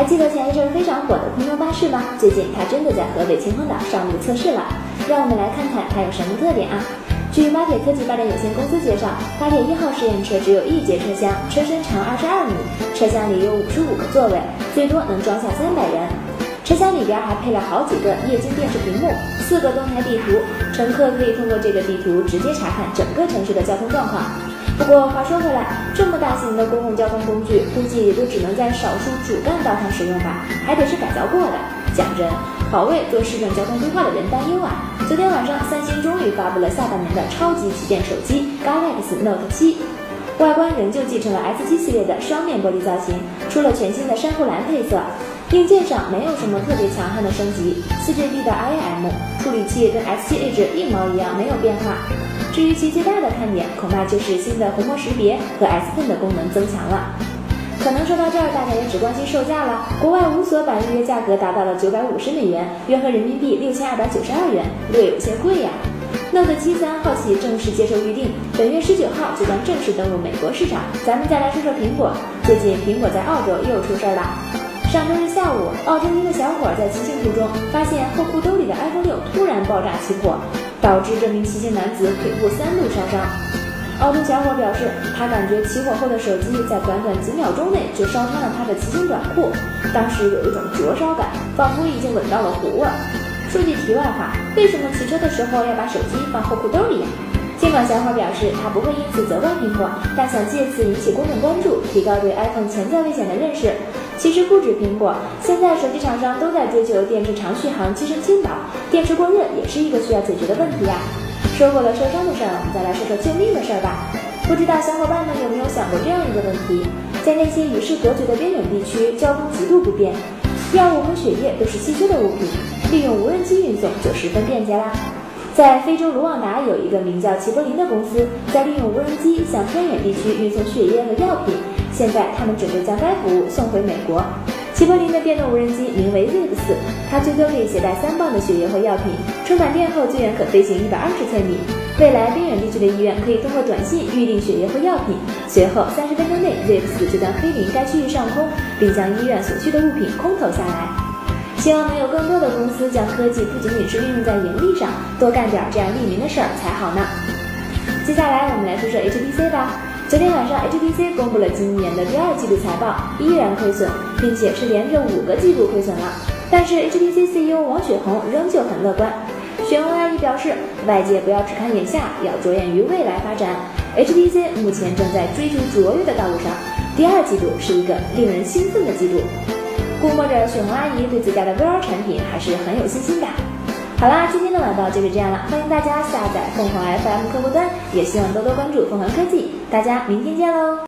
还记得前一阵非常火的空中巴士吗？最近它真的在河北秦皇岛上路测试了，让我们来看看它有什么特点啊。据巴铁科技发展有限公司介绍，巴铁一号试验车只有一节车厢，车身长二十二米，车厢里有五十五个座位，最多能装下三百人。车厢里边还配了好几个液晶电视屏幕，四个动态地图，乘客可以通过这个地图直接查看整个城市的交通状况。不过话说回来，这么大型的公共交通工具，估计也就只能在少数主干道上使用吧，还得是改造过的。讲真，好为做市政交通规划的人担忧啊！昨天晚上，三星终于发布了下半年的超级旗舰手机 Galaxy Note 7，外观仍旧继承了 S7 系列的双面玻璃造型，出了全新的珊瑚蓝配色。硬件上没有什么特别强悍的升级，4GB 的 IM 处理器跟 S7H 一毛一样，没有变化。至于其最大的看点，恐怕就是新的虹膜识别和 S Pen 的功能增强了。可能说到这儿，大家也只关心售价了。国外无锁版预约价格达到了九百五十美元，约合人民币六千二百九十二元，略有些贵呀。Note 7三号起正式接受预定，本月十九号就将正式登陆美国市场。咱们再来说说苹果，最近苹果在澳洲又出事儿了。上周日下午，澳洲一个小伙在骑行途中发现后裤兜里的 iPhone 六突然爆炸起火。导致这名骑行男子腿部三度烧伤。澳洲小伙表示，他感觉起火后的手机在短短几秒钟内就烧穿了他的骑行短裤，当时有一种灼烧感，仿佛已经闻到了糊味。说句题外话，为什么骑车的时候要把手机放后裤兜里呀？尽管小伙表示他不会因此责怪苹果，但想借此引起公众关注，提高对 iPhone 潜在危险的认识。其实不止苹果，现在手机厂商都在追求电池长续航、机身轻薄，电池过热也是一个需要解决的问题呀。说过了受伤的事儿，我们再来说说救命的事儿吧。不知道小伙伴们有没有想过这样一个问题：在那些与世隔绝的边远地区，交通极度不便，药物和血液都是稀缺的物品，利用无人机运送就十分便捷啦。在非洲卢旺达有一个名叫齐柏林的公司，在利用无人机向偏远地区运送血液和药品。现在他们准备将该服务送回美国。齐柏林的电动无人机名为 Zip 四，它最多可以携带三磅的血液和药品，充满电后最远可飞行一百二十千米。未来边远地区的医院可以通过短信预订血液和药品，随后三十分钟内 Zip 四就将飞临该区域上空，并将医院所需的物品空投下来。希望能有更多的公司将科技不仅仅是运用在盈利上，多干点这样利民的事儿才好呢。接下来我们来说说 HTC 吧。昨天晚上，HTC 公布了今年的第二季度财报，依然亏损，并且是连着五个季度亏损了。但是 HTC CEO 王雪红仍旧很乐观。雪红阿姨表示，外界不要只看眼下，要着眼于未来发展。HTC 目前正在追逐卓越的道路上，第二季度是一个令人兴奋的季度。估摸着雪红阿姨对自家的 VR 产品还是很有信心的。好啦，今天的晚报就是这样了，欢迎大家下载凤凰 FM 客户端，也希望多多关注凤凰科技，大家明天见喽。